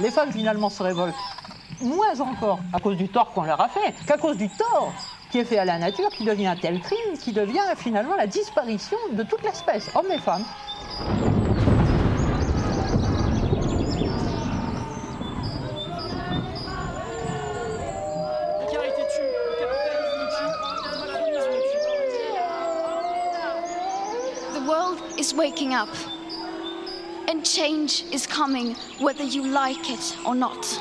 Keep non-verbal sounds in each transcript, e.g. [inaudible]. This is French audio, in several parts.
Les femmes finalement se révoltent moins encore à cause du tort qu'on leur a fait qu'à cause du tort qui est fait à la nature, qui devient un tel crime, qui devient finalement la disparition de toute l'espèce, hommes et femmes. The world is waking up. Change is coming whether you like it or not.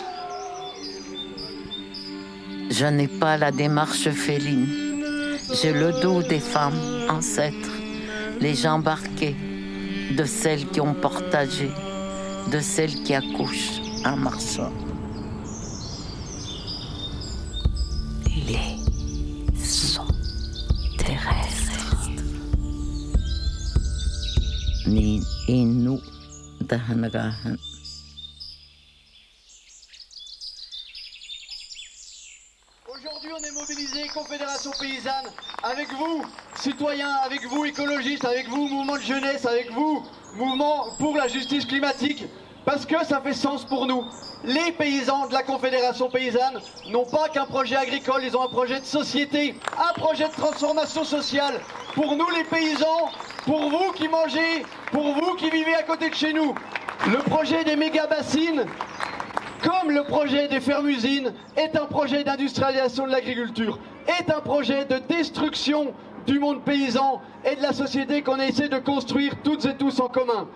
Je n'ai pas la démarche féline. J'ai le dos des femmes ancêtres, les jambes arquées, de celles qui ont partagé, de celles qui accouchent en marchant. Les sons terrestres. Ni inu dahanagahan. Aujourd'hui, on est mobilisé, Confédération Paysanne, avec vous, citoyens, avec vous, écologistes, avec vous, mouvement de jeunesse, avec vous, mouvement pour la justice climatique, parce que ça fait sens pour nous. Les paysans de la Confédération Paysanne n'ont pas qu'un projet agricole, ils ont un projet de société, un projet de transformation sociale. Pour nous, les paysans, pour vous qui mangez, pour vous qui vivez à côté de chez nous. Le projet des méga-bassines, comme le projet des fermes-usines est un projet d'industrialisation de l'agriculture, est un projet de destruction du monde paysan et de la société qu'on essaie de construire toutes et tous en commun.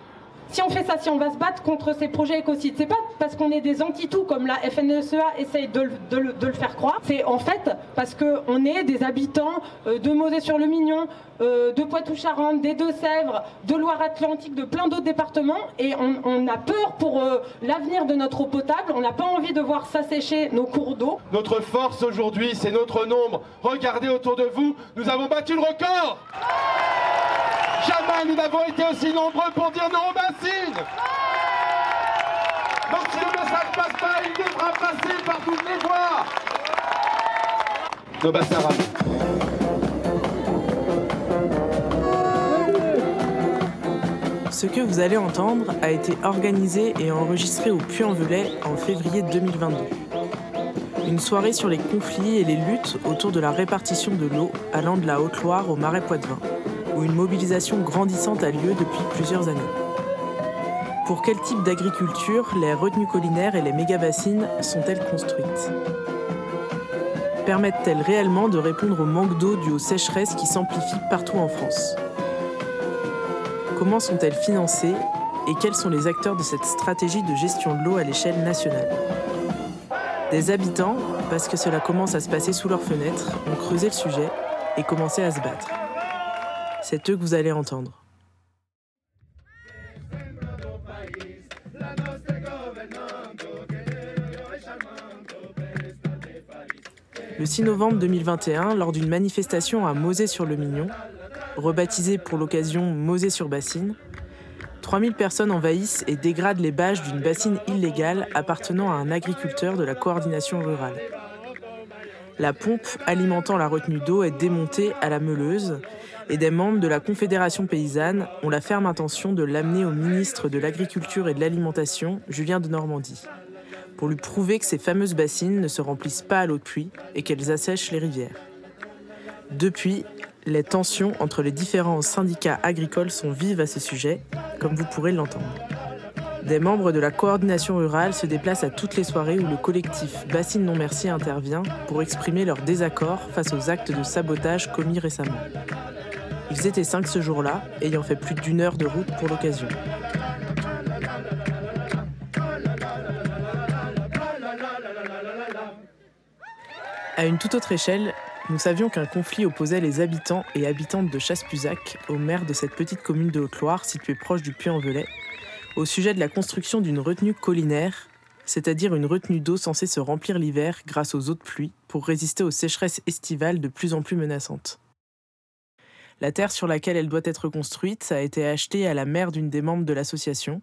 Si on fait ça, si on va se battre contre ces projets écocides, c'est pas parce qu'on est des anti-tout comme la FNSEA essaye de, le- faire croire. C'est en fait parce qu'on est des habitants euh, de Mosée-sur-le-Mignon, euh, de Poitou-Charentes, des Deux-Sèvres, de Loire-Atlantique, de plein d'autres départements. Et on, on a peur pour euh, l'avenir de notre eau potable. On n'a pas envie de voir s'assécher nos cours d'eau. Notre force aujourd'hui, c'est notre nombre. Regardez autour de vous, nous avons battu le record. Jamais nous n'avons été aussi nombreux pour dire non aux bassines. Donc si le message passe pas, il devra passer par toutes les voies. Nos bassins. Ce que vous allez entendre a été organisé et enregistré au Puy-en-Velay en février 2022. Une soirée sur les conflits et les luttes autour de la répartition de l'eau allant de la Haute-Loire au Marais Poitevin, où une mobilisation grandissante a lieu depuis plusieurs années. Pour quel type d'agriculture les retenues collinaires et les méga-bassines sont-elles construites? Permettent-elles réellement de répondre au manque d'eau dû aux sécheresses qui s'amplifient partout en France? Comment sont-elles financées et quels sont les acteurs de cette stratégie de gestion de l'eau à l'échelle nationale? Des habitants, parce que cela commence à se passer sous leurs fenêtres, ont creusé le sujet et commencé à se battre. C'est eux que vous allez entendre. Le 6 novembre 2021, lors d'une manifestation à Mosée-sur-le-Mignon, rebaptisée pour l'occasion Mosée-sur-Bassine, 3000 personnes envahissent et dégradent les bâches d'une bassine illégale appartenant à un agriculteur de la coordination rurale. La pompe alimentant la retenue d'eau est démontée à la meuleuse et des membres de la Confédération paysanne ont la ferme intention de l'amener au ministre de l'Agriculture et de l'Alimentation, Julien de Normandie, pour lui prouver que ces fameuses bassines ne se remplissent pas à l'eau de pluie et qu'elles assèchent les rivières. Depuis, les tensions entre les différents syndicats agricoles sont vives à ce sujet, comme vous pourrez l'entendre. Des membres de la coordination rurale se déplacent à toutes les soirées où le collectif Bassine Non Merci intervient pour exprimer leur désaccord face aux actes de sabotage commis récemment. Ils étaient cinq ce jour-là, ayant fait plus d'une heure de route pour l'occasion. À une toute autre échelle, nous savions qu'un conflit opposait les habitants et habitantes de Chasse-Puzac au maire de cette petite commune de Haute-Loire située proche du Puy-en-Velay, au sujet de la construction d'une retenue collinaire, c'est-à-dire une retenue d'eau censée se remplir l'hiver grâce aux eaux de pluie pour résister aux sécheresses estivales de plus en plus menaçantes. La terre sur laquelle elle doit être construite a été achetée à la mère d'une des membres de l'association,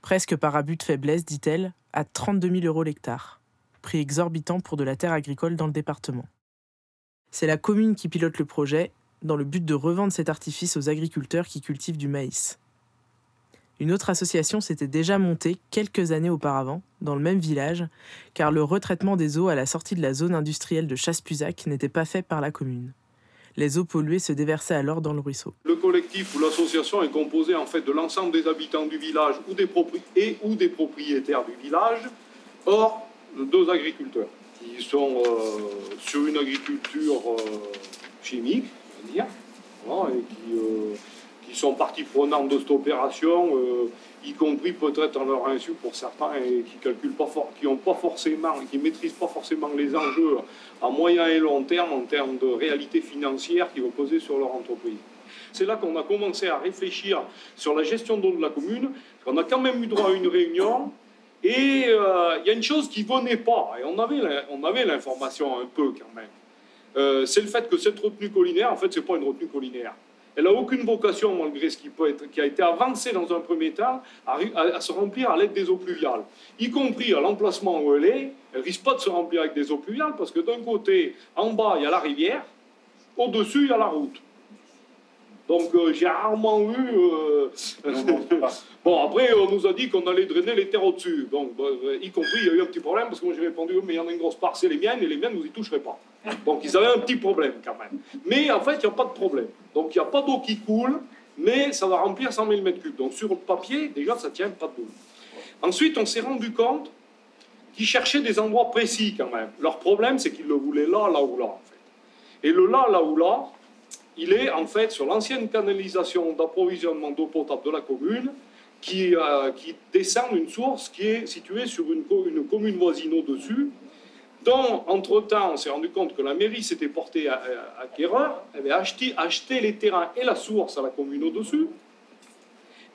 presque par abus de faiblesse, dit-elle, à 32 000 euros l'hectare, prix exorbitant pour de la terre agricole dans le département. C'est la commune qui pilote le projet, dans le but de revendre cet artifice aux agriculteurs qui cultivent du maïs. Une autre association s'était déjà montée quelques années auparavant, dans le même village, car le retraitement des eaux à la sortie de la zone industrielle de Chasse-Puzac n'était pas fait par la commune. Les eaux polluées se déversaient alors dans le ruisseau. Le collectif ou l'association est composé en fait de l'ensemble des habitants du village ou des et ou des propriétaires du village, or deux agriculteurs qui sont euh, sur une agriculture euh, chimique, on va dire, et qui, euh, sont partie prenante de cette opération, y compris peut-être en leur insu pour certains, et qui calculent pas qui ont pas forcément, qui maîtrisent pas forcément les enjeux à moyen et long terme en termes de réalité financière qui vont poser sur leur entreprise. C'est là qu'on a commencé à réfléchir sur la gestion d'eau de la commune. On a quand même eu droit à une réunion et euh, il y a une chose qui venait pas, et on avait, on avait l'information un peu quand même. Euh, c'est le fait que cette retenue collinaire, en fait, ce n'est pas une retenue collinaire. Elle n'a aucune vocation, malgré ce qui, a été avancé dans un premier temps, à, se remplir à l'aide des eaux pluviales. Y compris à l'emplacement où elle est, elle risque pas de se remplir avec des eaux pluviales, parce que d'un côté, en bas, il y a la rivière, au-dessus, il y a la route. Donc euh, j'ai rarement eu. Euh, [laughs] bon, après, on nous a dit qu'on allait drainer les terres au-dessus. Donc, bah, euh, y compris, il y a eu un petit problème parce que moi j'ai répondu mais il y en a une grosse part, c'est les miennes et les miennes, vous y toucherez pas. Donc ils avaient un petit problème quand même. Mais en fait, il n'y a pas de problème. Donc il n'y a pas d'eau qui coule, mais ça va remplir 100 000 m3. Donc sur le papier, déjà, ça tient pas d'eau. Ensuite, on s'est rendu compte qu'ils cherchaient des endroits précis quand même. Leur problème, c'est qu'ils le voulaient là, là ou là, en fait. Et le là, là ou là, il est en fait sur l'ancienne canalisation d'approvisionnement d'eau potable de la commune qui, euh, descend d'une source qui est située sur une, une commune voisine au-dessus, dont, entre-temps, on s'est rendu compte que la mairie s'était portée à, acquéreur, avait acheté, acheté les terrains et la source à la commune au-dessus,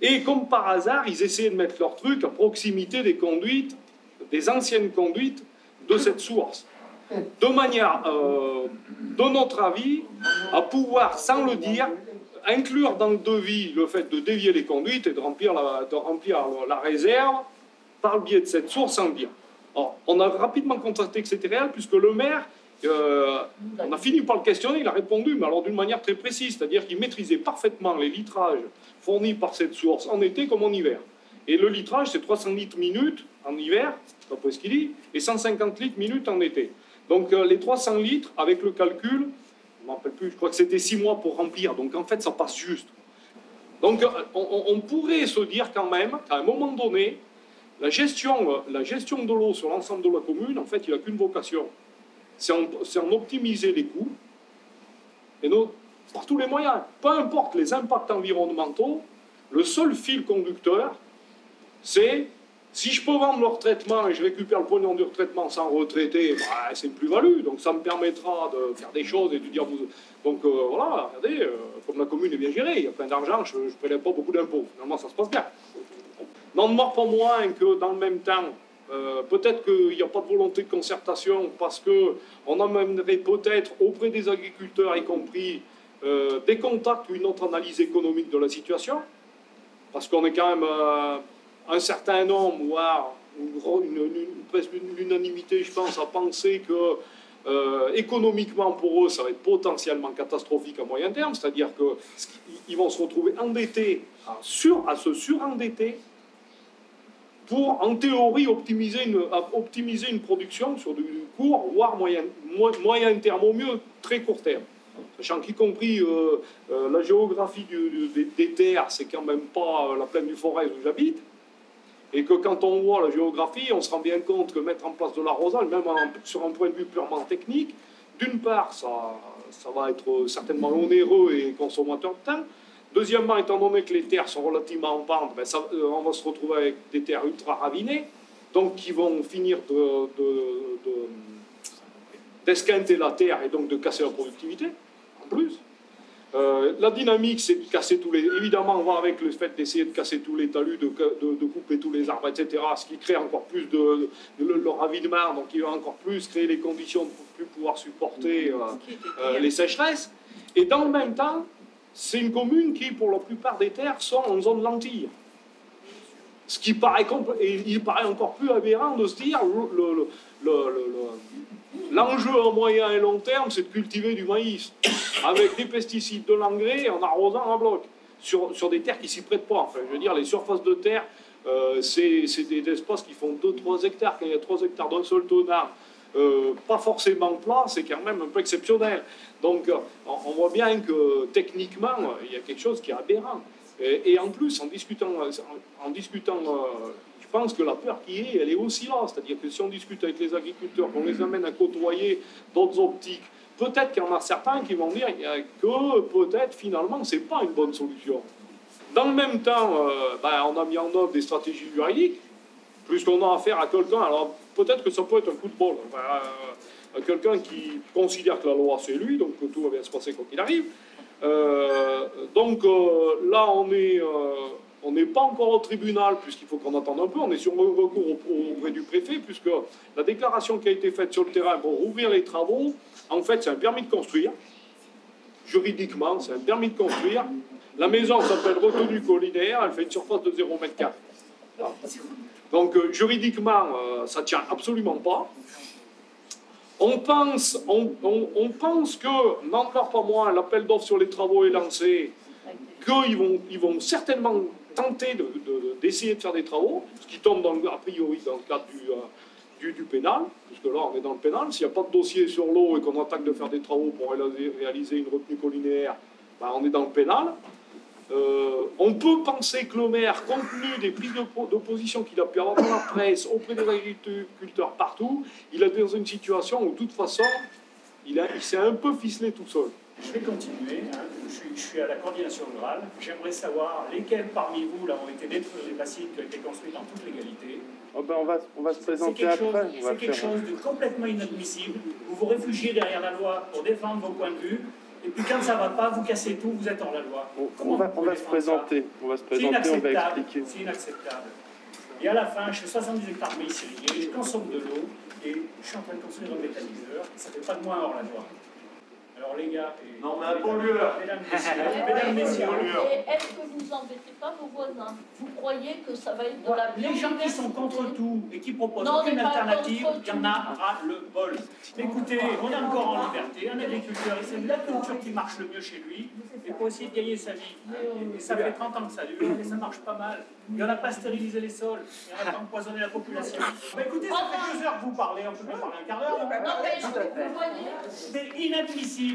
et comme par hasard, ils essayaient de mettre leur truc à proximité des conduites, des anciennes conduites de cette source de manière, euh, de notre avis, à pouvoir, sans le dire, inclure dans le devis le fait de dévier les conduites et de remplir la, réserve par le biais de cette source sans le dire. on a rapidement constaté que c'était réel puisque le maire, euh, on a fini par le questionner, il a répondu, mais alors d'une manière très précise, c'est-à-dire qu'il maîtrisait parfaitement les litrages fournis par cette source en été comme en hiver. Et le litrage, c'est 300 litres minutes en hiver, d'après ce qu'il dit, et 150 litres minutes en été. Donc euh, les 300 litres, avec le calcul, je ne rappelle plus, je crois que c'était 6 mois pour remplir. Donc en fait, ça passe juste. Donc euh, on, pourrait se dire quand même qu'à un moment donné, la gestion, euh, de l'eau sur l'ensemble de la commune, en fait, il n'a qu'une vocation. C'est en, optimiser les coûts et par tous les moyens. Peu importe les impacts environnementaux, le seul fil conducteur, c'est si je peux vendre le retraitement et je récupère le pognon du retraitement sans retraiter, bah, c'est une plus-value. Donc ça me permettra de faire des choses et de dire. Donc euh, voilà, regardez, euh, comme la commune est bien gérée, il y a plein d'argent, je ne prélève pas beaucoup d'impôts. Finalement, ça se passe bien. N'en demeure pas moins que dans le même temps, euh, peut-être qu'il n'y a pas de volonté de concertation parce qu'on amènerait peut-être auprès des agriculteurs, y compris, des contacts, une autre analyse économique de la situation. Parce qu'on est quand même un certain nombre, voire une, une, l'unanimité, je pense, à penser que euh, économiquement pour eux, ça va être potentiellement catastrophique à moyen terme, c'est-à-dire qu'ils vont se retrouver endettés, à, sur, se surendetter pour, en théorie, optimiser une, optimiser une production sur du court, voire moyen, moyen terme, au mieux très court terme. Sachant qu'y compris euh, euh, la géographie des, des terres, c'est quand même pas la plaine du Forez où j'habite. Et que quand on voit la géographie, on se rend bien compte que mettre en place de l'arrosage, même sur un point de vue purement technique, d'une part, ça, ça va être certainement onéreux et consommateur de temps. Deuxièmement, étant donné que les terres sont relativement en ben euh, on va se retrouver avec des terres ultra ravinées, donc qui vont finir d'esquinter de, la terre et donc de casser la productivité, en plus. Euh, la dynamique, c'est de casser tous les. Évidemment, on va avec le fait d'essayer de casser tous les talus, de, de, couper tous les arbres, etc., ce qui crée encore plus de, le, ravinement, donc il va encore plus créer les conditions pour plus pouvoir supporter euh, euh, les sécheresses. Et dans le même temps, c'est une commune qui, pour la plupart des terres, sont en zone lentille. Ce qui paraît, et il paraît encore plus aberrant de se dire le, L'enjeu à moyen et long terme, c'est de cultiver du maïs avec des pesticides, de l'engrais en arrosant en bloc. sur, sur des terres qui s'y prêtent pas. Enfin, je veux dire, les surfaces de terre, euh, c'est des espaces qui font 2-3 hectares. Quand il y a 3 hectares d'un seul tonnard, euh, pas forcément plat, c'est quand même un peu exceptionnel. Donc, euh, on voit bien que techniquement, il y a quelque chose qui est aberrant. Et, en plus, en discutant, en, discutant je pense que la peur qui est, elle est aussi là. C'est-à-dire que si on discute avec les agriculteurs, qu'on les amène à côtoyer d'autres optiques, peut-être qu'il y en a certains qui vont dire que peut-être finalement, ce n'est pas une bonne solution. Dans le même temps, ben, on a mis en œuvre des stratégies juridiques, puisqu'on a affaire à quelqu'un. Alors, peut-être que ça peut être un coup de bol. Euh, quelqu'un qui considère que la loi c'est lui, donc que tout va bien se passer quand il arrive. Euh, donc euh, là, on est, on n'est pas encore au tribunal puisqu'il faut qu'on attende un peu. On est sur recours auprès du préfet puisque la déclaration qui a été faite sur le terrain pour rouvrir les travaux, en fait, c'est un permis de construire. Juridiquement, c'est un permis de construire. La maison s'appelle retenue collinaire, elle fait une surface de 0 m donc euh, juridiquement, euh, ça ne tient absolument pas. On pense, on, pense que, n'en pas moins, l'appel d'offres sur les travaux est lancé, qu'ils vont, ils vont certainement tenter d'essayer de, faire des travaux, ce qui tombe a priori dans le cadre du, euh, du, pénal, puisque là on est dans le pénal. S'il n'y a pas de dossier sur l'eau et qu'on attaque de faire des travaux pour réaliser une retenue collinaire, ben, on est dans le pénal. Euh, on peut penser que le maire, compte tenu des prises d'opposition qu'il a pu avoir dans la presse, auprès des agriculteurs partout, il est dans une situation où, de toute façon, il s'est un peu ficelé tout seul. Je vais continuer. Hein. Je, suis, à la coordination rurale. J'aimerais savoir lesquels parmi vous là, ont été détruits des bassines qui ont été construites en toute légalité. Oh ben on, va, on va se présenter après. C'est quelque chose de complètement inadmissible. Vous vous réfugiez derrière la loi pour défendre vos points de vue. Et puis quand ça ne va pas, vous cassez tout, vous êtes hors la loi. On, va, on va se présenter, on va se présenter, on va expliquer. C'est inacceptable. Et à la fin, je fais 70 hectares de je consomme de l'eau et je suis en train de construire un méthaniseur. Ça ne fait pas de moi hors la loi. Alors les gars, et non mais un pollueur, mesdames, [laughs] messieurs, mesdames, messieurs, est-ce que vous n'embêtez pas vos voisins Vous croyez que ça va être de la Les gens qui sont contre tout et qui proposent aucune alternative, il y en a à le bol. Écoutez, on est encore en liberté, un agriculteur, et c'est la culture qui marche le mieux chez lui, et pour essayer de gagner sa vie. Et ça fait 30 ans que ça dure, et ça marche pas mal. Il n'y en a pas stérilisé les sols, il n'y en a pas empoisonné la population. Bah écoutez, ça fait deux heures que vous parlez, on peut pas parler un quart d'heure. C'est inadmissible.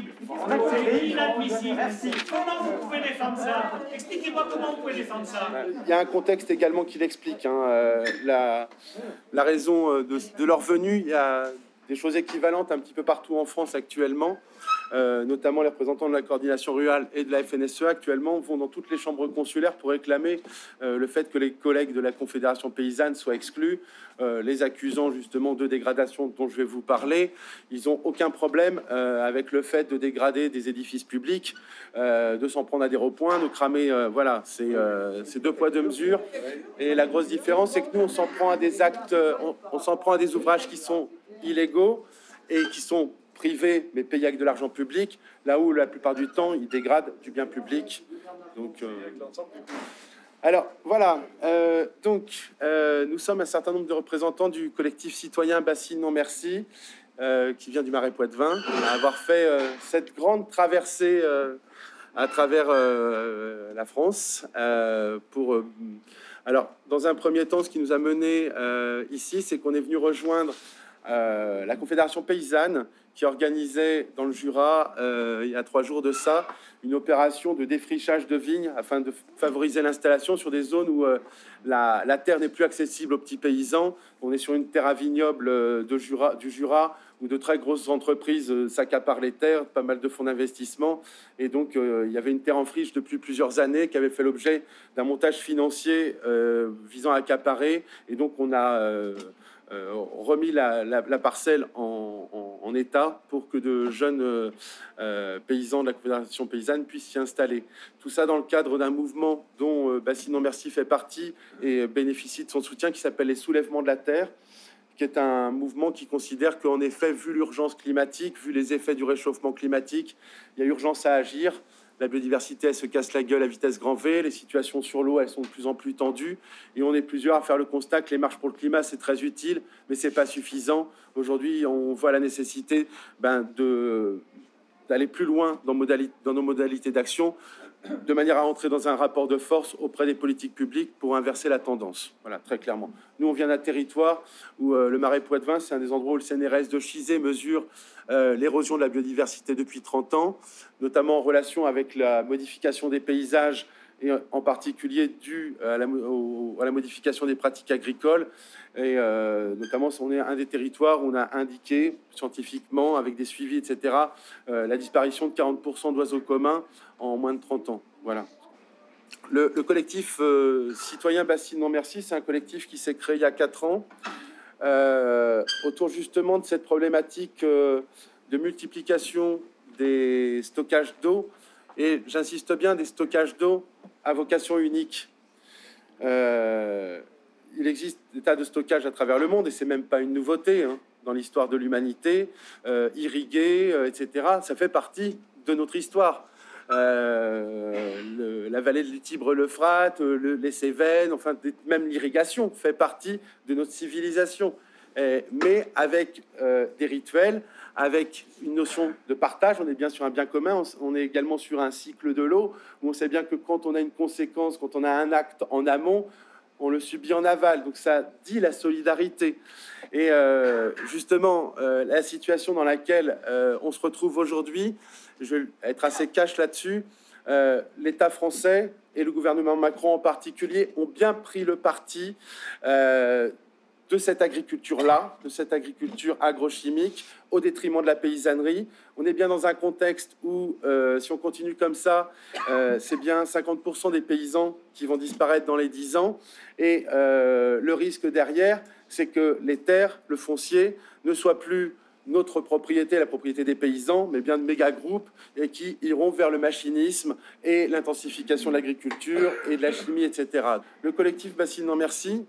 C'est inadmissible. Merci. Comment vous pouvez défendre ça? Expliquez-moi comment vous pouvez défendre ça. Il y a un contexte également qui l'explique. Hein, euh, la, la, raison euh, de, de leur venue, il y a des choses équivalentes un petit peu partout en France actuellement. Euh, notamment les représentants de la coordination rurale et de la FNSE actuellement vont dans toutes les chambres consulaires pour réclamer euh, le fait que les collègues de la Confédération paysanne soient exclus, euh, les accusant justement de dégradation dont je vais vous parler. Ils n'ont aucun problème avec le fait de dégrader des édifices publics, de s'en prendre à des repoints, de cramer. voilà, c'est deux poids deux mesures. Et la grosse différence, c'est que nous, on s'en prend à des actes, on s'en prend à des ouvrages qui sont illégaux et qui sont privés mais payés avec de l'argent public, là où la plupart du temps ils dégradent du bien public. Donc, euh, alors voilà, euh, donc euh, nous sommes un certain nombre de représentants du collectif citoyen Bassine Non Merci, qui vient du Marais Poitevin, à avoir fait cette grande traversée à travers la France pour. alors, dans un premier temps, ce qui nous a mené ici, c'est qu'on est venu rejoindre la Confédération paysanne qui organisait dans le Jura, euh, il y a trois jours de ça, une opération de défrichage de vignes afin de favoriser l'installation sur des zones où euh, la, terre n'est plus accessible aux petits paysans. On est sur une terre à vignoble euh, de Jura, du Jura où de très grosses entreprises s'accaparent les terres, pas mal de fonds d'investissement. Et donc, il y avait une terre en friche depuis plusieurs années qui avait fait l'objet d'un montage financier visant à accaparer. Et donc, on a remis la, parcelle en, état pour que de jeunes euh, euh, paysans de la Confédération paysanne puissent s'y installer. Tout ça dans le cadre d'un mouvement dont Bassinon Merci fait partie et bénéficie de son soutien qui s'appelle les Soulèvements de la Terre qui est un mouvement qui considère qu'en effet, vu l'urgence climatique, vu les effets du réchauffement climatique, il y a urgence à agir la biodiversité, elle se casse la gueule à vitesse grand V, les situations sur l'eau, elles sont de plus en plus tendues, et on est plusieurs à faire le constat que les marches pour le climat, c'est très utile, mais c'est pas suffisant. Aujourd'hui, on voit la nécessité ben, d'aller plus loin dans nos modalités d'action, de manière à entrer dans un rapport de force auprès des politiques publiques pour inverser la tendance. Voilà, très clairement. Nous, on vient d'un territoire où euh, le marais Poitevin, c'est un des endroits où le CNRS de Chizé mesure euh, l'érosion de la biodiversité depuis 30 ans, notamment en relation avec la modification des paysages et en particulier dû à la, modification des pratiques agricoles. Et euh, notamment, on est un des territoires où on a indiqué scientifiquement, avec des suivis, etc., euh, la disparition de 40% d'oiseaux communs en moins de 30 ans. Voilà. Le, le collectif euh, citoyen Bassine Non Merci, c'est un collectif qui s'est créé il y a 4 ans autour justement de cette problématique de multiplication des stockages d'eau. Et j'insiste bien, des stockages d'eau à vocation unique. Euh, il existe des tas de stockages à travers le monde, et c'est même pas une nouveauté hein, dans l'histoire de l'humanité. Euh, irriguer, euh, etc., ça fait partie de notre histoire. La vallée de Tibre-le-Frat, le, les Cévennes, enfin même l'irrigation fait partie de notre civilisation. Mais avec des rituels, avec une notion de partage, on est bien sur un bien commun, on, est également sur un cycle de l'eau, où on sait bien que quand on a une conséquence, quand on a un acte en amont, on le subit en aval. Donc ça dit la solidarité. Et euh, justement, euh, la situation dans laquelle euh, on se retrouve aujourd'hui, je vais être assez cash là-dessus, l'État français et le gouvernement Macron en particulier ont bien pris le parti de cette agriculture-là, de cette agriculture agrochimique, au détriment de la paysannerie. On est bien dans un contexte où, euh, si on continue comme ça, euh, c'est bien 50% des paysans qui vont disparaître dans les 10 ans. Et euh, le risque derrière, c'est que les terres, le foncier, ne soient plus notre propriété, la propriété des paysans, mais bien de méga groupes et qui iront vers le machinisme et l'intensification de l'agriculture et de la chimie, etc. Le collectif Bassine Merci,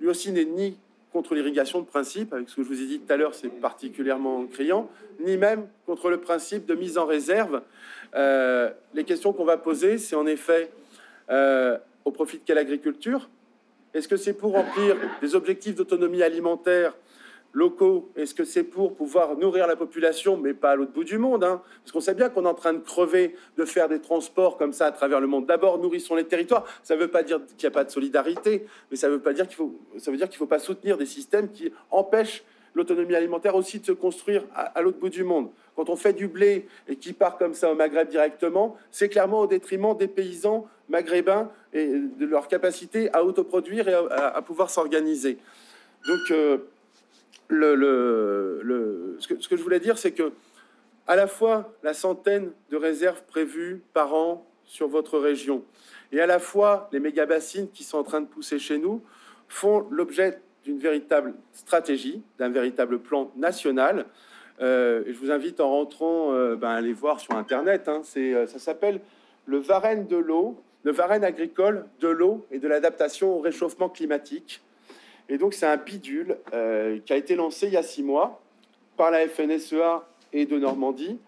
lui aussi, n'est ni contre l'irrigation de principe, avec ce que je vous ai dit tout à l'heure, c'est particulièrement criant, ni même contre le principe de mise en réserve. Euh, les questions qu'on va poser, c'est en effet euh, au profit de quelle agriculture? Est-ce que c'est pour remplir des objectifs d'autonomie alimentaire locaux Est-ce que c'est pour pouvoir nourrir la population, mais pas à l'autre bout du monde hein? Parce qu'on sait bien qu'on est en train de crever, de faire des transports comme ça à travers le monde. D'abord, nourrissons les territoires. Ça ne veut pas dire qu'il n'y a pas de solidarité, mais ça veut pas dire qu'il faut. Ça veut dire qu'il faut pas soutenir des systèmes qui empêchent l'autonomie alimentaire aussi de se construire à, l'autre bout du monde. Quand on fait du blé et qui part comme ça au Maghreb directement, c'est clairement au détriment des paysans maghrébins et de leur capacité à autoproduire et à pouvoir s'organiser. Donc, euh, ce, que, je voulais dire, c'est que à la fois la centaine de réserves prévues par an sur votre région et à la fois les méga bassines qui sont en train de pousser chez nous font l'objet d'une véritable stratégie, d'un véritable plan national. Euh, et je vous invite en rentrant euh, ben, à aller voir sur Internet. hein. Euh, ça s'appelle le Varenne de l'eau, le Varenne agricole de l'eau et de l'adaptation au réchauffement climatique. Et donc, c'est un bidule euh, qui a été lancé il y a six mois par la FNSEA et de Normandie,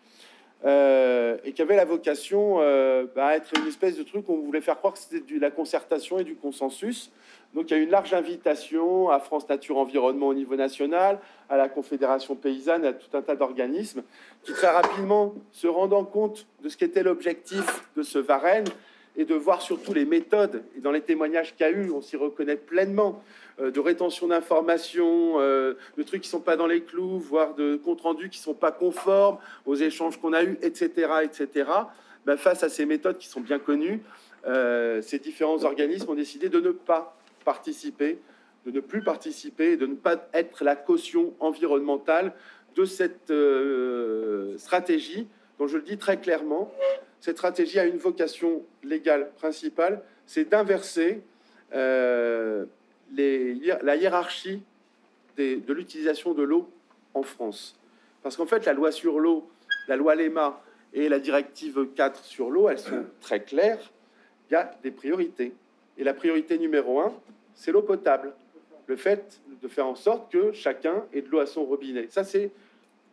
euh, et qui avait la vocation euh, bah, à être une espèce de truc où on voulait faire croire que c'était de la concertation et du consensus. Donc, il y a une large invitation à France Nature Environnement au niveau national, à la Confédération paysanne, à tout un tas d'organismes qui, très rapidement, se rendant compte de ce qu'était l'objectif de ce Varenne et de voir surtout les méthodes. Et dans les témoignages qu'il y a eu, on s'y reconnaît pleinement de rétention d'informations, euh, de trucs qui sont pas dans les clous, voire de comptes rendus qui sont pas conformes aux échanges qu'on a eus, etc., etc. Ben, face à ces méthodes qui sont bien connues, euh, ces différents organismes ont décidé de ne pas participer, de ne plus participer, de ne pas être la caution environnementale de cette euh, stratégie, dont je le dis très clairement, cette stratégie a une vocation légale principale, c'est d'inverser euh, les la hiérarchie des- de l'utilisation de l'eau en France. Parce qu'en fait, la loi sur l'eau, la loi LEMA et la directive 4 sur l'eau, elles sont [coughs] très claires. Il y a des priorités. Et la priorité numéro un, c'est l'eau potable. Le fait de faire en sorte que chacun ait de l'eau à son robinet. Ça, c'est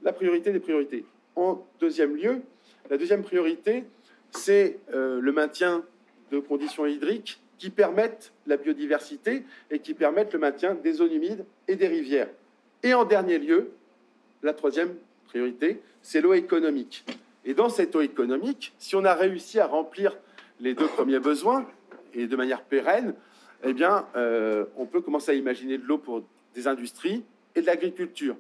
la priorité des priorités. En deuxième lieu, la deuxième priorité, c'est euh, le maintien de conditions hydriques qui permettent la biodiversité et qui permettent le maintien des zones humides et des rivières. Et en dernier lieu, la troisième priorité, c'est l'eau économique. Et dans cette eau économique, si on a réussi à remplir les deux premiers besoins et de manière pérenne, eh bien, euh, on peut commencer à imaginer de l'eau pour des industries et de l'agriculture.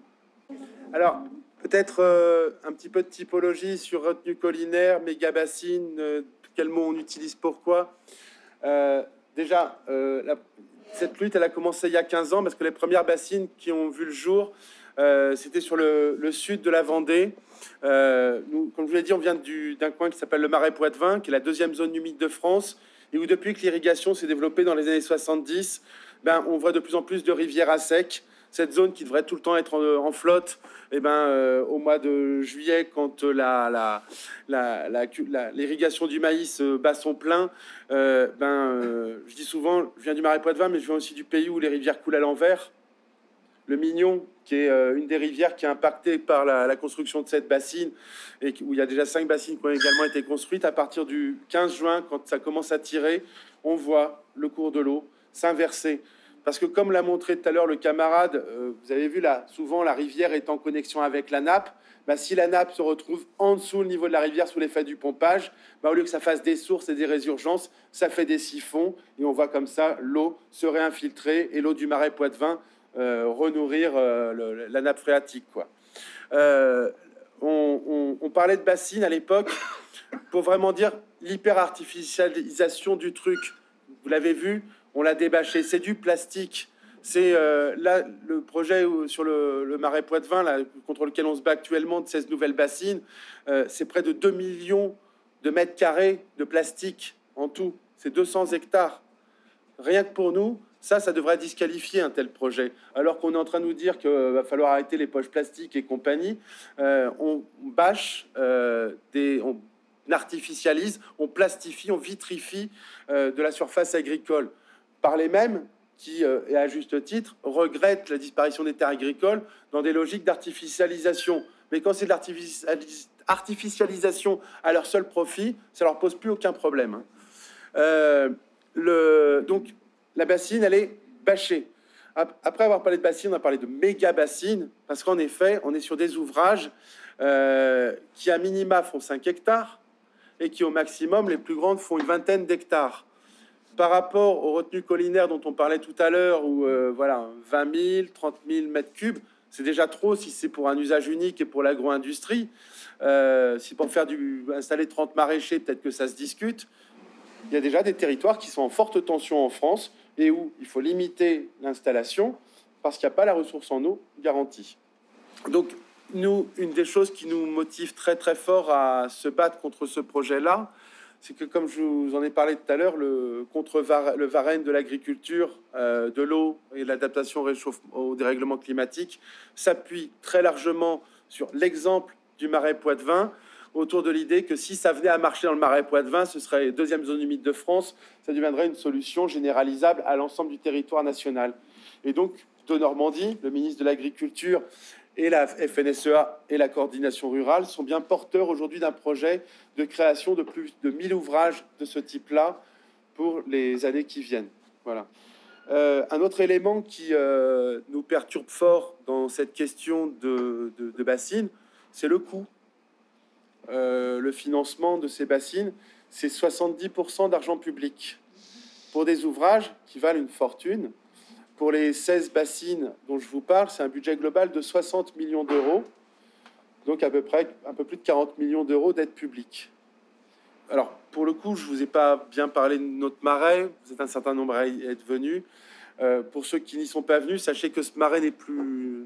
Alors, peut-être euh, un petit peu de typologie sur retenue collinaire, méga bassine, euh, quel mot on utilise pourquoi. Déjà, cette lutte, elle a commencé il y a 15 ans parce que les premières bassines qui ont vu le jour, c'était sur le, sud de la Vendée. nous, comme je vous l'ai dit, on vient d'un coin qui s'appelle le Marais Poitevin, qui est la deuxième zone humide de France et où depuis que l'irrigation s'est développée dans les années 70, ben, on voit de plus en plus de rivières à sec. Cette zone qui devrait tout le temps être en, flotte, eh ben, euh, au mois de juillet, quand la, l'irrigation du maïs euh, bat son plein, euh, ben, je dis souvent, je viens du Marais Poitevin, mais je viens aussi du pays où les rivières coulent à l'envers le Mignon, qui est euh, une des rivières qui est impactée par la, construction de cette bassine, et où il y a déjà cinq bassines qui ont également été construites. À partir du 15 juin, quand ça commence à tirer, on voit le cours de l'eau s'inverser. Parce que comme l'a montré tout à l'heure le camarade, euh, vous avez vu là, souvent la rivière est en connexion avec la nappe. Bah, si la nappe se retrouve en dessous le niveau de la rivière sous l'effet du pompage, bah, au lieu que ça fasse des sources et des résurgences, ça fait des siphons et on voit comme ça l'eau se réinfiltrer et l'eau du marais Poitevin euh, renourrir euh, la nappe phréatique. Euh, on, parlait de bassines à l'époque pour vraiment dire l'hyper-artificialisation du truc. Vous l'avez vu, on l'a débâché. C'est du plastique. C'est là le projet sur le, marais Poitevin, contre lequel on se bat actuellement de 16 nouvelles bassines. c'est près de 2 millions de mètres carrés de plastique en tout. C'est 200 hectares. Rien que pour nous, ça, ça devrait disqualifier un tel projet. Alors qu'on est en train de nous dire qu'il va falloir arrêter les poches plastiques et compagnie, euh, on bâche, euh, on artificialise, on plastifie, on vitrifie euh, de la surface agricole. Par les mêmes qui, et à juste titre, regrettent la disparition des terres agricoles dans des logiques d'artificialisation. Mais quand c'est de l'artificialisation à leur seul profit, ça leur pose plus aucun problème. Hein. le, donc, la bassine, elle est bâchée. Après avoir parlé de bassine, on a parlé de méga bassine, parce qu'en effet, on est sur des ouvrages euh, qui, à minima, font 5 hectares et qui, au maximum, les plus grandes, font une vingtaine d'hectares. Par rapport aux retenues collinaires dont on parlait tout à l'heure, où euh, voilà, 20 000, 30 000 mètres cubes, c'est déjà trop si c'est pour un usage unique et pour l'agro-industrie. Euh, si pour faire du installer 30 maraîchers, peut-être que ça se discute. Il y a déjà des territoires qui sont en forte tension en France et où il faut limiter l'installation parce qu'il n'y a pas la ressource en eau garantie. Donc, nous, une des choses qui nous motive très très fort à se battre contre ce projet-là, c'est que, comme je vous en ai parlé tout à l'heure, le contre le Varenne de l'agriculture, euh, de l'eau et l'adaptation au dérèglement climatique s'appuie très largement sur l'exemple du marais Poitevin, autour de l'idée que si ça venait à marcher dans le marais Poitevin, ce serait deuxième zone humide de France, ça deviendrait une solution généralisable à l'ensemble du territoire national. Et donc, de Normandie, le ministre de l'Agriculture et la FNSEA et la coordination rurale sont bien porteurs aujourd'hui d'un projet de création de plus de 1000 ouvrages de ce type-là pour les années qui viennent. Voilà. Euh, un autre élément qui euh, nous perturbe fort dans cette question de, bassines, c'est le coût. Euh, le financement de ces bassines, c'est 70% d'argent public pour des ouvrages qui valent une fortune. Pour les 16 bassines dont je vous parle, c'est un budget global de 60 millions d'euros, donc à peu près un peu plus de 40 millions d'euros d'aide publique. Alors, pour le coup, je vous ai pas bien parlé de notre marais, vous êtes un certain nombre à y être venus. Euh, pour ceux qui n'y sont pas venus, sachez que ce marais n'est plus,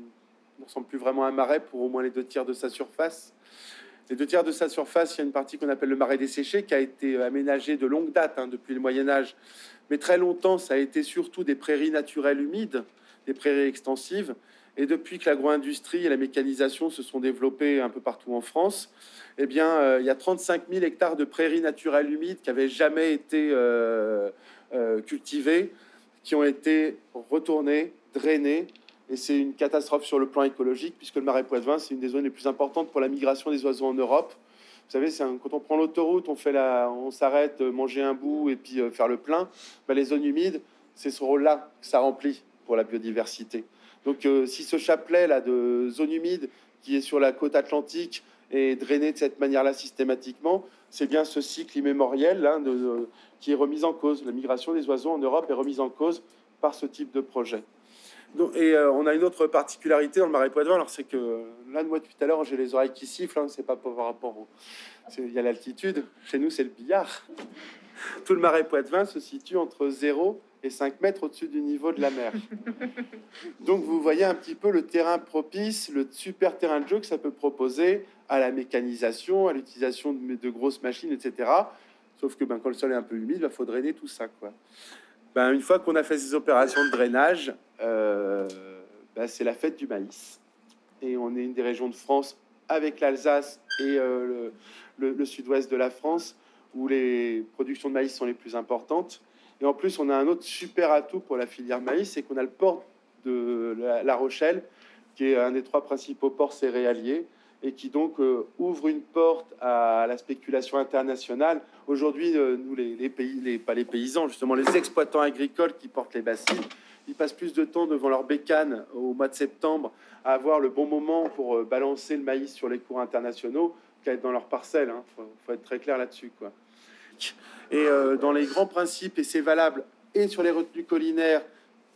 ne ressemble plus vraiment à un marais pour au moins les deux tiers de sa surface. Les deux tiers de sa surface, il y a une partie qu'on appelle le marais desséché, qui a été aménagé de longue date, hein, depuis le Moyen Âge. Mais très longtemps, ça a été surtout des prairies naturelles humides, des prairies extensives. Et depuis que l'agro-industrie et la mécanisation se sont développées un peu partout en France, eh bien, euh, il y a 35 000 hectares de prairies naturelles humides qui n'avaient jamais été euh, euh, cultivées, qui ont été retournées, drainées, et c'est une catastrophe sur le plan écologique, puisque le marais Poitevin, c'est une des zones les plus importantes pour la migration des oiseaux en Europe. Vous savez, quand on prend l'autoroute, on, la, on s'arrête, euh, manger un bout et puis euh, faire le plein. Ben, les zones humides, c'est ce rôle-là que ça remplit pour la biodiversité. Donc, euh, si ce chapelet-là de zones humides qui est sur la côte atlantique est drainé de cette manière-là systématiquement, c'est bien ce cycle immémoriel hein, qui est remis en cause. La migration des oiseaux en Europe est remise en cause par ce type de projet. Et euh, on a une autre particularité dans le marais poitevin, alors c'est que là, moi, depuis tout à l'heure, j'ai les oreilles qui sifflent, hein, c'est pas par rapport au... Il y a l'altitude, chez nous, c'est le billard. Tout le marais poitevin se situe entre 0 et 5 mètres au-dessus du niveau de la mer. Donc vous voyez un petit peu le terrain propice, le super terrain de jeu que ça peut proposer à la mécanisation, à l'utilisation de, grosses machines, etc. Sauf que ben, quand le sol est un peu humide, il ben, faut drainer tout ça. Quoi. Ben, une fois qu'on a fait ces opérations de drainage, euh, ben, c'est la fête du maïs. Et on est une des régions de France avec l'Alsace et euh, le sud-ouest de la France où les productions de maïs sont les plus importantes. Et en plus, on a un autre super atout pour la filière maïs, c'est qu'on a le port de La Rochelle, qui est un des trois principaux ports céréaliers, et qui donc euh, ouvre une porte à la spéculation internationale. Aujourd'hui, nous, les, les, pas les paysans, justement, les exploitants agricoles qui portent les bassines, ils passent plus de temps devant leur bécane au mois de septembre à avoir le bon moment pour euh, balancer le maïs sur les cours internationaux qu'à être dans leur parcelle. Il hein. faut, être très clair là-dessus. quoi. Et euh, dans les grands principes, et c'est valable et sur les retenues collinaires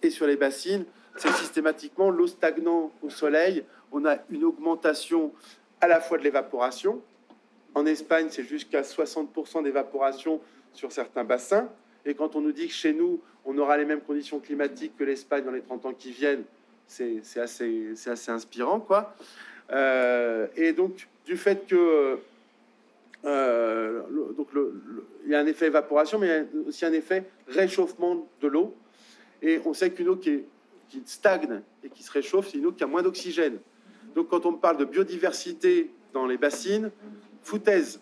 et sur les bassines, c'est systématiquement l'eau stagnant au soleil. On a une augmentation à la fois de l'évaporation. En Espagne, c'est jusqu'à 60% d'évaporation sur certains bassins. Et quand on nous dit que chez nous, on aura les mêmes conditions climatiques que l'Espagne dans les 30 ans qui viennent, c'est assez, inspirant. quoi. Euh, et donc, du fait que euh, donc il y a un effet évaporation, mais il y a aussi un effet réchauffement de l'eau. Et on sait qu'une eau qui, qui, stagne et qui se réchauffe, c'est une eau qui a moins d'oxygène. Donc quand on parle de biodiversité dans les bassines, foutaise.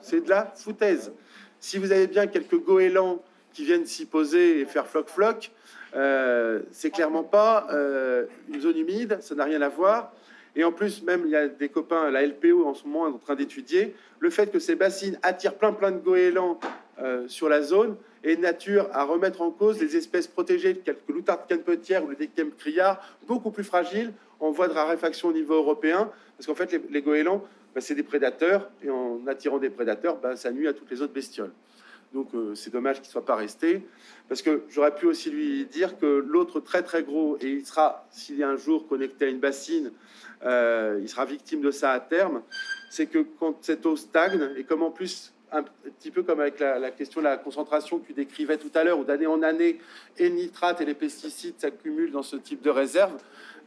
C'est de la foutaise. Si vous avez bien quelques goélands qui viennent s'y poser et faire floc-floc, euh, c'est clairement pas euh, une zone humide, ça n'a rien à voir. Et en plus, même, il y a des copains, la LPO en ce moment est en train d'étudier le fait que ces bassines attirent plein plein de goélands euh, sur la zone et nature à remettre en cause les espèces protégées, telles que l'outarde canepetière ou le déchem criard, beaucoup plus fragiles en voie de raréfaction au niveau européen, parce qu'en fait, les, goélands, bah, c'est des prédateurs, et en attirant des prédateurs, bah, ça nuit à toutes les autres bestioles. Donc euh, c'est dommage qu'il ne soit pas resté, parce que j'aurais pu aussi lui dire que l'autre très très gros, et il sera, s'il est un jour connecté à une bassine, euh, il sera victime de ça à terme, c'est que quand cette eau stagne, et comme en plus, un petit peu comme avec la, question de la concentration que tu décrivais tout à l'heure, où d'année en année, et le nitrate et les pesticides s'accumulent dans ce type de réserve,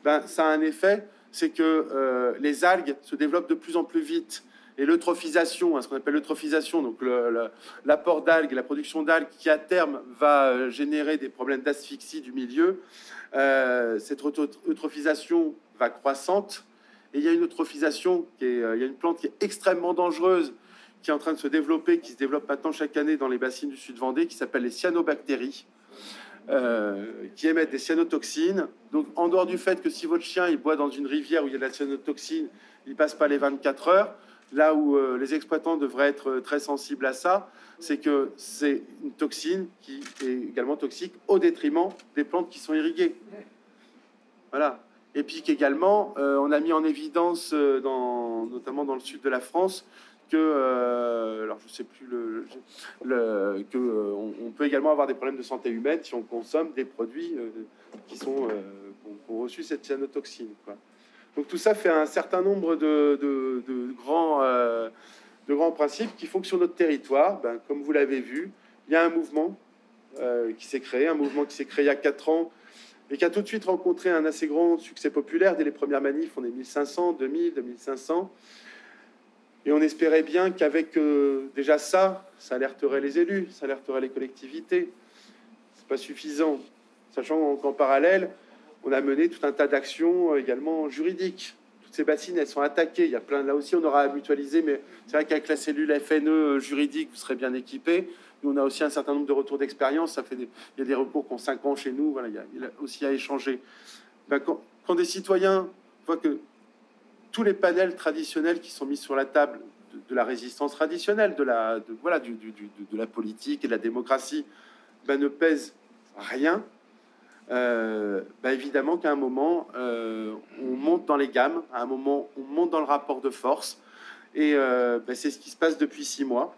ben, ça a un effet, c'est que euh, les algues se développent de plus en plus vite et l'eutrophisation, hein, ce qu'on appelle l'eutrophisation, donc l'apport d'algues, la production d'algues qui à terme va euh, générer des problèmes d'asphyxie du milieu, euh, cette eutrophisation va croissante et il y a une eutrophisation, qui est, euh, il y a une plante qui est extrêmement dangereuse qui est en train de se développer, qui se développe maintenant chaque année dans les bassines du sud Vendée, qui s'appelle les cyanobactéries. qui émettent des cyanotoxines. Donc, en dehors du fait que si votre chien il boit dans une rivière où il y a de la cyanotoxine, il passe pas les 24 heures, là où euh, les exploitants devraient être euh, très sensibles à ça, c'est que c'est une toxine qui est également toxique au détriment des plantes qui sont irriguées. Voilà. Et puis qu'également, euh, on a mis en évidence, dans, notamment dans le sud de la France, que, alors je sais plus le, que on, peut également avoir des problèmes de santé humaine si on consomme des produits qui sont qui ont reçu cette cyanotoxine. Donc tout ça fait un certain nombre de, grands, euh, de grands principes qui font que sur notre territoire, ben, comme vous l'avez vu, il y a un mouvement euh, qui s'est créé, un mouvement qui s'est créé il y a 4 ans et qui a tout de suite rencontré un assez grand succès populaire. Dès les premières manifs, on est 1500, 2000, 2500. Et on espérait bien qu'avec euh, déjà ça, ça alerterait les élus, ça alerterait les collectivités. C'est pas suffisant, sachant qu'en parallèle, on a mené tout un tas d'actions euh, également juridiques. Toutes ces bassines, elles sont attaquées. Il y a plein, là aussi, on aura à mutualiser, mais c'est vrai qu'avec la cellule FNE euh, juridique, vous serez bien équipés. Nous, on a aussi un certain nombre de retours d'expérience. Ça fait il y a des recours qui ont 5 ans chez nous. Voilà, il y a, aussi à échanger. Ben, quand, des citoyens voient que tous les panels traditionnels qui sont mis sur la table de, la résistance traditionnelle, de la, voilà, du, de la politique et de la démocratie, ben, ne pèsent rien, euh, bah, évidemment qu'à un moment, euh, on monte dans les gammes, à un moment, on monte dans le rapport de force, Et euh, ben, c'est ce qui se passe depuis six mois,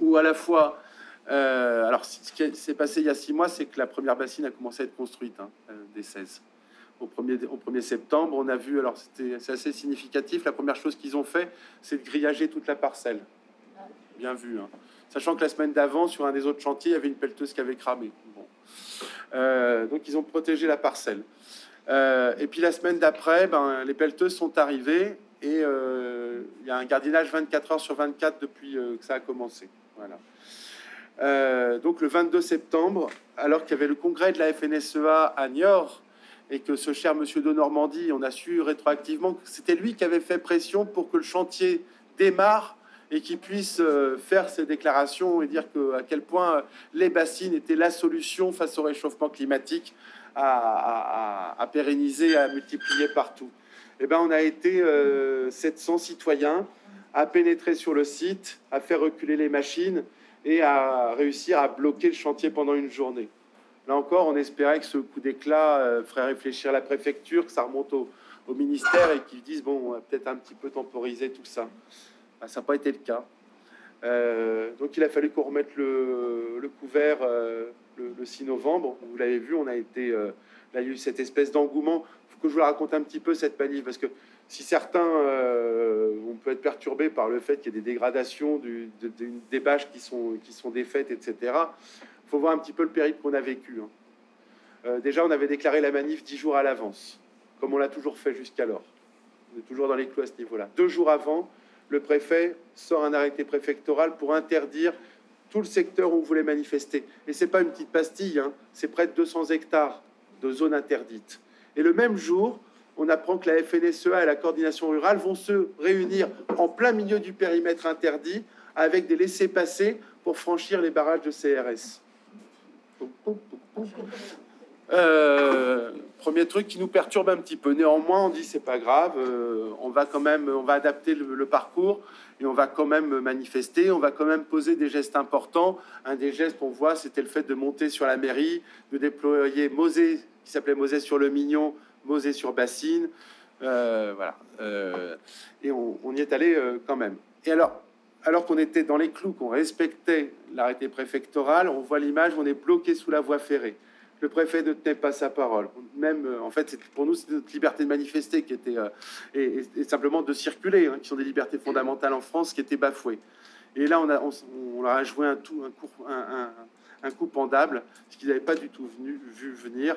où à la fois, euh, alors ce qui s'est passé il y a six mois, c'est que la première bassine a commencé à être construite, hein, des 16. Au 1er, au 1er septembre, on a vu, alors c'est assez significatif, la première chose qu'ils ont fait, c'est de grillager toute la parcelle. Bien vu. Hein. Sachant que la semaine d'avant, sur un des autres chantiers, il y avait une pelleteuse qui avait cramé. Euh, donc ils ont protégé la parcelle. Euh, et puis la semaine d'après, ben, les pelleteuses sont arrivées et euh, il y a un gardinage 24 heures sur 24 depuis que ça a commencé. Voilà. Donc le 22 septembre, alors qu'il y avait le congrès de la FNSEA à Niort et que ce cher monsieur de Normandie, on a su rétroactivement que c'était lui qui avait fait pression pour que le chantier démarre et qu'il puisse euh, faire ses déclarations et dire à quel point les bassines étaient la solution face au réchauffement climatique à, à- à- pérenniser, à multiplier partout. Eh ben, on a été euh, 700 citoyens à pénétrer sur le site, à faire reculer les machines et à réussir à bloquer le chantier pendant une journée. Là encore, on espérait que ce coup d'éclat euh, ferait réfléchir la préfecture, que ça remonte au, au ministère et qu'ils disent bon, on va peut-être un petit peu temporiser tout ça. Ben, ça n'a pas été le cas. Euh, donc il a fallu qu'on remette le, couvert euh, le, le 6 novembre. Vous l'avez vu, on a euh, il y a eu cette espèce d'engouement. Il faut que je vous raconte un petit peu cette manif parce que si certains on peut être perturbés par le fait qu'il y ait des dégradations des bâches qui sont, défaites, etc., il faut voir un petit peu le périple qu'on a vécu. hein. Déjà, on avait déclaré la manif dix jours à l'avance, comme on l'a toujours fait jusqu'alors. On est toujours dans les clous à ce niveau-là. Deux jours avant, le préfet sort un arrêté préfectoral pour interdire tout le secteur où on voulait manifester. Et c'est pas une petite pastille, hein, c'est près de 200 hectares de zones interdites. Et le même jour, on apprend que la FNSEA et la coordination rurale vont se réunir en plein milieu du périmètre interdit avec des laissés-passer pour franchir les barrages de CRS. Euh, premier truc qui nous perturbe un petit peu. Néanmoins, on dit c'est pas grave, euh, on va quand même, on va adapter le, parcours et on va quand même manifester, on va quand même poser des gestes importants. Un des gestes qu'on voit, c'était le fait de monter sur la mairie, de déployer Mosée, qui s'appelait Mosée sur le Mignon, Mosée sur Bassine, Euh, voilà. Et on, on y est allé quand même. Et alors, alors qu'on était dans les clous, qu'on respectait l'arrêté préfectoral, on voit l'image, on est bloqué sous la voie ferrée. Le préfet ne tenait pas sa parole. Même, euh, en fait, pour nous, c'était notre liberté de manifester qui était, euh, et, simplement de circuler, hein, qui sont des libertés fondamentales en France, qui étaient bafouées. Et là, on, a, on, on leur a joué un, tout, un, coup, un, coup pendable, ce qu'ils n'avaient pas du tout vu venir,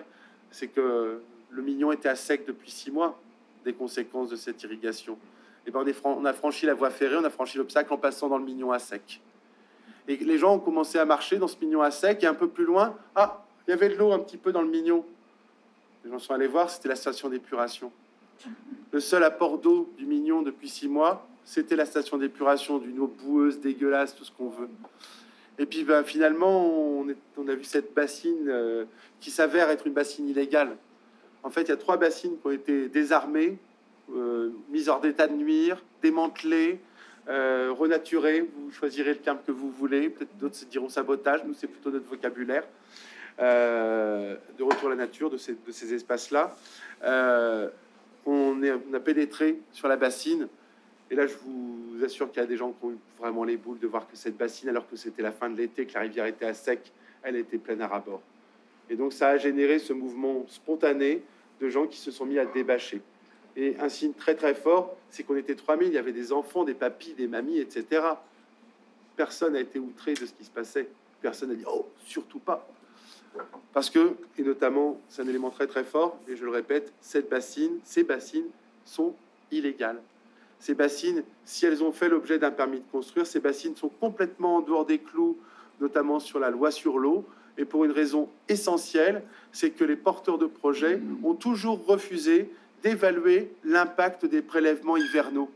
c'est que le Mignon était à sec depuis six mois des conséquences de cette irrigation. Et ben on, on a franchi la voie ferrée, on a franchi l'obstacle en passant dans le Mignon à sec. Et les gens ont commencé à marcher dans ce Mignon à sec, et un peu plus loin, ah, il y avait de l'eau un petit peu dans le Mignon. Les gens sont allés voir, c'était la station d'épuration. Le seul apport d'eau du Mignon depuis six mois, c'était la station d'épuration d'une eau boueuse, dégueulasse, tout ce qu'on veut. Et puis ben, finalement, on, a vu cette bassine euh, qui s'avère être une bassine illégale. En fait, il y a trois bassines qui ont été désarmées, euh, mises hors d'état de nuire, démantelées, euh, renaturées. Vous choisirez le terme que vous voulez. Peut-être d'autres se diront sabotage. Nous, c'est plutôt notre vocabulaire. Euh, de retour à la nature de ces, espaces-là. Euh, on, a pénétré sur la bassine. Et là, je vous assure qu'il y a des gens qui ont eu vraiment les boules de voir que cette bassine, alors que c'était la fin de l'été, que la rivière était à sec, elle était pleine à ras-bord. Et donc, ça a généré ce mouvement spontané de gens qui se sont mis à débâcher. Et un signe très très fort, c'est qu'on était 3000, il y avait des enfants, des papis, des mamies, etc. Personne n'a été outré de ce qui se passait. Personne n'a dit oh, surtout pas. Parce que, et notamment, c'est un élément très très fort, et je le répète, cette bassine, ces bassines sont illégales. Ces bassines, si elles ont fait l'objet d'un permis de construire, ces bassines sont complètement en dehors des clous, notamment sur la loi sur l'eau, et pour une raison essentielle, c'est que les porteurs de projets ont toujours refusé d'évaluer l'impact des prélèvements hivernaux.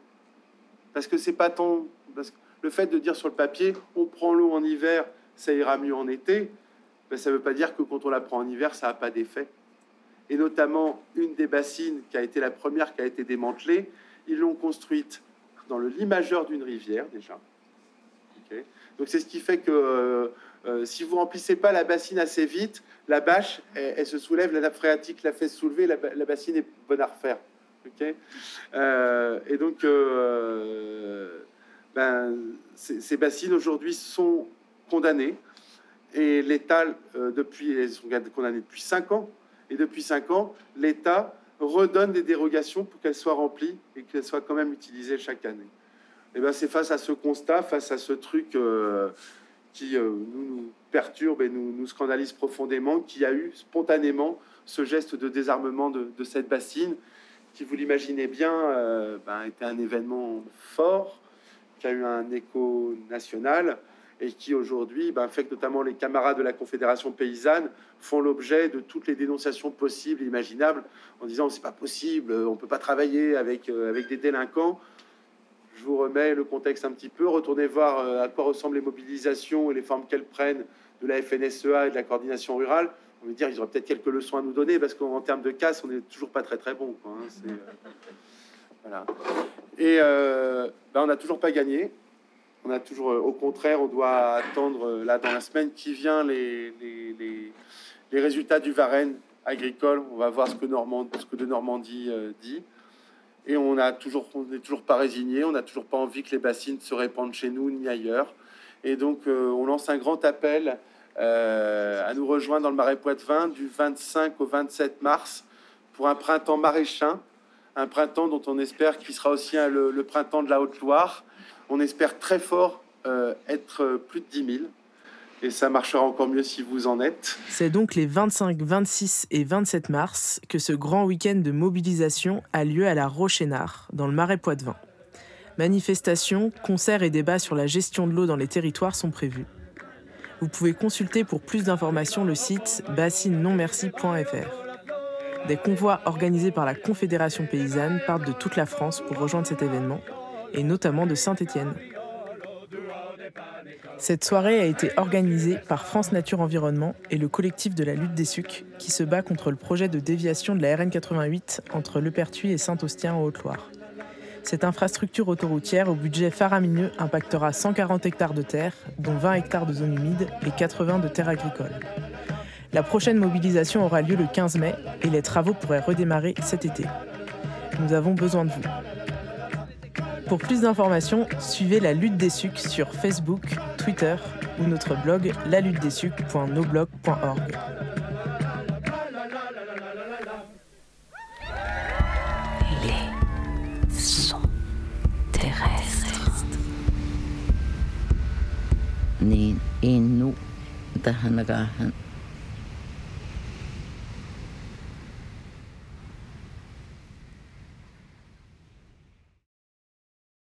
Parce que c'est pas tant. Parce que le fait de dire sur le papier, on prend l'eau en hiver, ça ira mieux en été, ben, ça ne veut pas dire que quand on la prend en hiver, ça n'a pas d'effet. Et notamment, une des bassines qui a été la première qui a été démantelée, ils l'ont construite dans le lit majeur d'une rivière déjà. Donc c'est ce qui fait que euh, euh, si vous remplissez pas la bassine assez vite, la bâche, elle, se soulève, la nappe phréatique la fait soulever, la, ba- la bassine est bonne à refaire. et donc, ben, ces, bassines aujourd'hui sont condamnées. Et l'État, depuis, elles sont condamnées depuis 5 ans. Et depuis 5 ans, l'État redonne des dérogations pour qu'elles soient remplies et qu'elles soient quand même utilisées chaque année. Et ben, c'est face à ce constat, face à ce truc qui nous, nous, perturbe et nous, nous scandalise profondément, qu'il y a eu spontanément ce geste de désarmement de, cette bassine, qui, vous l'imaginez bien, euh, ben, était un événement fort, qui a eu un écho national et qui aujourd'hui ben, fait que notamment les camarades de la Confédération paysanne font l'objet de toutes les dénonciations possibles et imaginables en disant c'est pas possible, on peut pas travailler avec, euh, avec des délinquants. Je vous remets le contexte un petit peu. Retournez voir euh, à quoi ressemblent les mobilisations et les formes qu'elles prennent de la FNSEA et de la coordination rurale. On va dire ils auraient peut-être quelques leçons à nous donner parce qu'en termes de casse, on n'est toujours pas très très bon. Hein. Euh, voilà. Et euh, ben, on n'a toujours pas gagné. On a toujours, au contraire, on doit attendre là dans la semaine qui vient les, résultats du Varennes agricole. On va voir ce que, Normandie dit. Et on n'est toujours, toujours pas résigné, on n'a toujours pas envie que les bassines se répandent chez nous ni ailleurs. Et donc, euh, on lance un grand appel euh, à nous rejoindre dans le Marais Poitevin du 25 au 27 mars pour un printemps maraîchin, un printemps dont on espère qu'il sera aussi le, printemps de la Haute-Loire. On espère très fort euh, être plus de 10 000 et ça marchera encore mieux si vous en êtes. C'est donc les 25, 26 et 27 mars que ce grand week-end de mobilisation a lieu à la Rochénard, dans le Marais Poitevin. Manifestations, concerts et débats sur la gestion de l'eau dans les territoires sont prévus. Vous pouvez consulter pour plus d'informations le site bassinenonmerci.fr. Des convois organisés par la Confédération paysanne partent de toute la France pour rejoindre cet événement, et notamment de Saint-Étienne. Cette soirée a été organisée par France Nature Environnement et le collectif de la lutte des sucs qui se bat contre le projet de déviation de la RN 88 entre Le Pertuis et Saint-Austien en Haute-Loire. Cette infrastructure autoroutière au budget faramineux impactera 140 hectares de terre, dont 20 hectares de zones humides et 80 de terres agricoles. La prochaine mobilisation aura lieu le 15 mai et les travaux pourraient redémarrer cet été. Nous avons besoin de vous. Pour plus d'informations, suivez la lutte des sucs sur Facebook, Twitter ou notre blog lalutedessucs.noblog.org. Les sons terrestres.